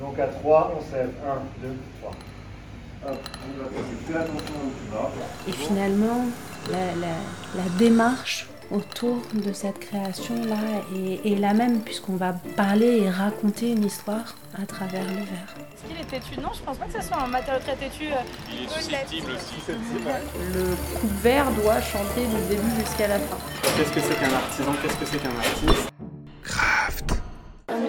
Donc à 3, on sève 1, 2, 3. Hop, on va faire attention au bas. Et finalement, la, la- la démarche autour de cette création-là est, est la même, puisqu'on va parler et raconter une histoire à travers le verre. Est-ce qu'il est têtu? Non, je pense pas que ce soit un matériau très têtu. euh, Il est susceptible aussi. Le couvert doit chanter du début jusqu'à la fin. Qu'est-ce que c'est qu'un artisan? Qu'est-ce que c'est qu'un artiste?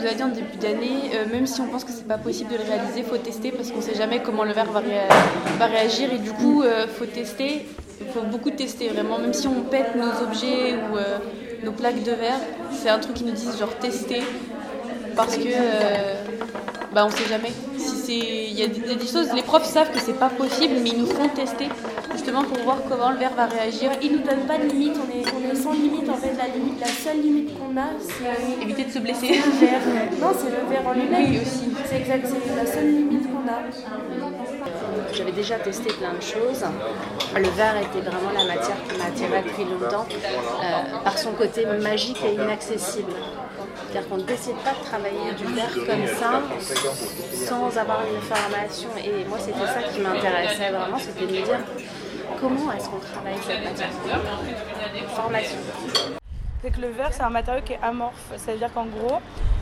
Nous a dit en début d'année, euh, même si on pense que c'est pas possible de le réaliser, faut tester parce qu'on sait jamais comment le verre va, réa- va réagir. Et du coup euh, faut tester, il faut beaucoup tester vraiment, même si on pète nos objets ou euh, nos plaques de verre, c'est un truc qui nous disent genre tester. Parce que bah on sait jamais. Si c'est, il y, a des- choses, les profs savent que c'est pas possible, mais ils nous font tester justement pour voir comment le verre va réagir. Ils nous donnent pas de limite, on est, on est sans limite en fait. La, limite, la seule limite qu'on a, c'est Éviter de se blesser. le verre. Non, c'est le verre en lui-même. Oui, aussi. C'est exact, c'est la seule limite. J'avais déjà testé plein de choses. Le verre était vraiment la matière qui m'a attirée depuis longtemps euh, par son côté magique et inaccessible. C'est-à-dire qu'on ne décide pas de travailler du verre comme ça sans avoir une formation. Et moi, c'était ça qui m'intéressait vraiment, c'était de me dire comment est-ce qu'on travaille cette matière? Formation. C'est que le verre, c'est un matériau qui est amorphe. C'est-à-dire qu'en gros,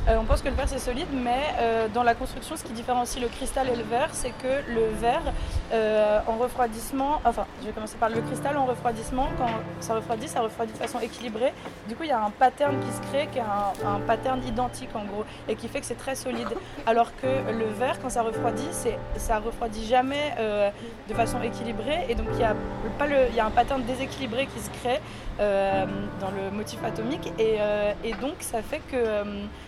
euh, on pense que le verre c'est solide, mais euh, dans la construction, ce qui différencie le cristal et le verre, c'est que le verre, euh, en refroidissement, enfin, je vais commencer par le cristal en refroidissement, quand ça refroidit, ça refroidit de façon équilibrée. Du coup, il y a un pattern qui se crée, qui est un, pattern identique en gros, et qui fait que c'est très solide. Alors que le verre, quand ça refroidit, ça refroidit jamais de façon équilibrée, et donc il y a pas le, il y a un pattern déséquilibré qui se crée dans le motif atomique et, et donc ça fait que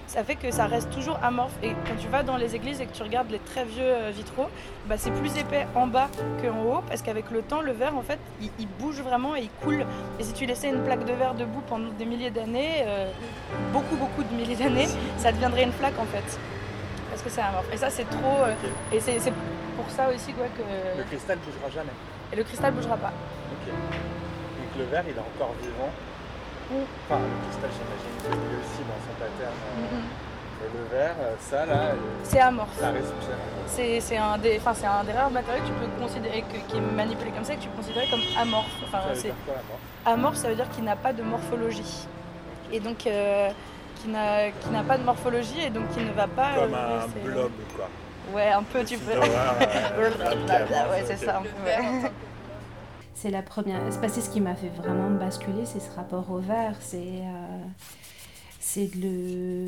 ça fait que ça reste toujours amorphe et quand tu vas dans les églises et que tu regardes les très vieux euh, vitraux bah, c'est plus épais en bas qu'en haut parce qu'avec le temps le verre en fait il, il bouge vraiment et il coule et si tu laissais une plaque de verre debout pendant des milliers d'années euh, beaucoup beaucoup de milliers d'années ça deviendrait une flaque en fait parce que c'est amorphe et ça c'est trop euh, et c'est c'est pour ça aussi quoi que Le cristal bougera jamais. et le cristal bougera pas Ok. Donc le verre, il est encore vivant. Enfin, le cristal, j'imagine, lui aussi dans son pattern. euh, Mhm. Et le verre, euh, ça là, euh, c'est amorphe. C'est c'est un, des, enfin, c'est un des rares matériaux que tu peux considérer, que- qui est manipulé comme ça, que tu peux considérer comme amorphe. Enfin, Ça veut c'est- dire quoi là-bas amorphe, ça veut dire qu'il n'a pas de morphologie. Et donc, euh, qui n'a qui n'a pas de morphologie et donc qui ne va pas. Comme euh, un c'est- blob, quoi. Ouais, un peu, tu peux. Ouais, ouais, c'est ça. C'est la première. C'est ce qui m'a fait vraiment basculer, c'est ce rapport au verre. C'est euh, c'est de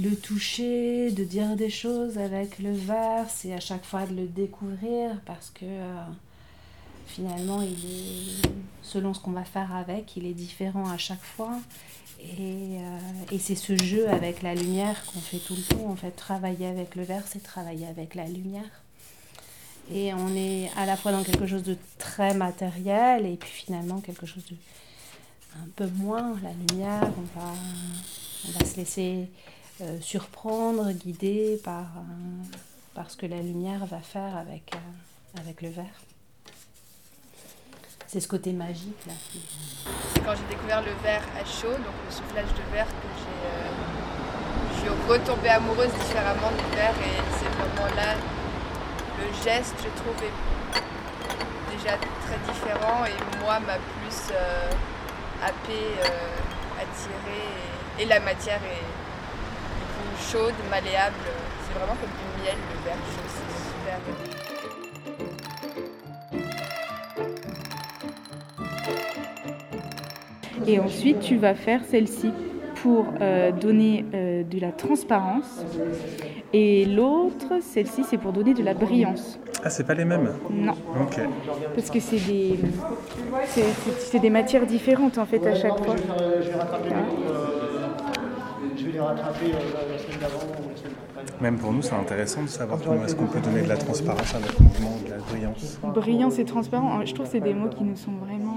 le, toucher, de dire des choses avec le verre. C'est à chaque fois de le découvrir parce que euh, finalement, selon ce qu'on va faire avec, il est différent à chaque fois. Et, euh, et c'est ce jeu avec la lumière qu'on fait tout le temps. En fait, travailler avec le verre, c'est travailler avec la lumière. Et on est à la fois dans quelque chose de très matériel et puis finalement quelque chose de un peu moins. La lumière, on va, on va se laisser euh, surprendre, guider par, euh, par ce que la lumière va faire avec, euh, avec le verre. C'est ce côté magique là. C'est quand j'ai découvert le verre à chaud, donc le soufflage de verre, que j'ai, je suis retombée amoureuse différemment du verre et c'est vraiment là le geste, je trouve, est déjà très différent et moi m'a plus euh, happé, euh, attiré et, la matière est, est plus chaude, malléable. C'est vraiment comme du miel le verre chaud, c'est super. Et ensuite, tu vas faire celle-ci pour euh, donner euh, de la transparence. Et l'autre, celle-ci, c'est pour donner de la brillance. Ah, c'est pas les mêmes Non, Ok. parce que c'est des, c'est, c'est- c'est des matières différentes en fait à chaque fois. Je vais les rattraper la semaine d'avant ou la semaine d'après. Même pour nous, c'est intéressant de savoir comment est-ce qu'on peut donner de la transparence à notre mouvement, de la brillance. Brillance et transparent, je trouve que c'est des mots qui nous sont vraiment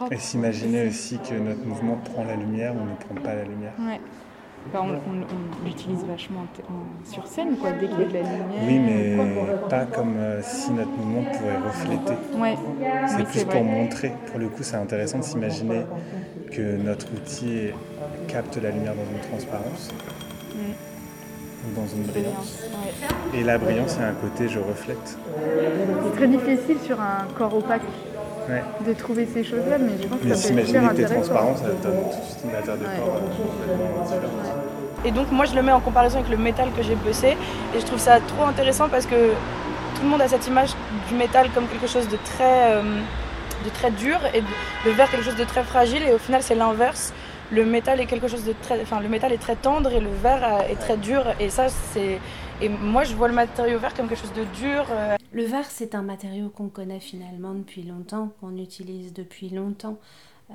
euh. Et s'imaginer aussi que notre mouvement prend la lumière ou ne prend pas la lumière. Ouais. Enfin, on, on- on l'utilise vachement en sur scène, quoi, dès qu'il y a de la lumière. Oui, mais pas comme euh, si notre mouvement pouvait refléter. Ouais, C'est oui, plus c'est pour montrer. Pour le coup, c'est intéressant de s'imaginer que notre outil capte la lumière dans une transparence. Mm. dans une brillance. Ouais. Et la brillance, a un côté je reflète. C'est très difficile sur un corps opaque Ouais. de trouver ces choses-là, mais je pense que ça peut être s'imaginer super que t'es intéressant. transparent, ça donne tout de suite une matière de Ouais. corps complètement différente. Et donc moi je le mets en comparaison avec le métal que j'ai bossé et je trouve ça trop intéressant parce que tout le monde a cette image du métal comme quelque chose de très, euh, de très dur et de- le verre quelque chose de très fragile et au final c'est l'inverse. Le métal est quelque chose de très, enfin le métal est très tendre et le verre est très dur et ça c'est et moi je vois le matériau verre comme quelque chose de dur. euh, Le verre, c'est un matériau qu'on connaît finalement depuis longtemps, qu'on utilise depuis longtemps. Euh,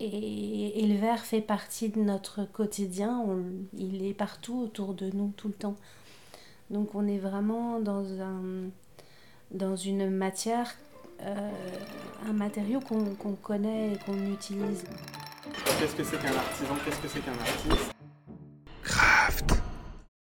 et, le verre fait partie de notre quotidien, il est partout autour de nous tout le temps. Donc on est vraiment dans, un, dans une matière, euh, un matériau qu'on connaît et qu'on utilise. Qu'est-ce que c'est qu'un artisan? Qu'est-ce que c'est qu'un artiste?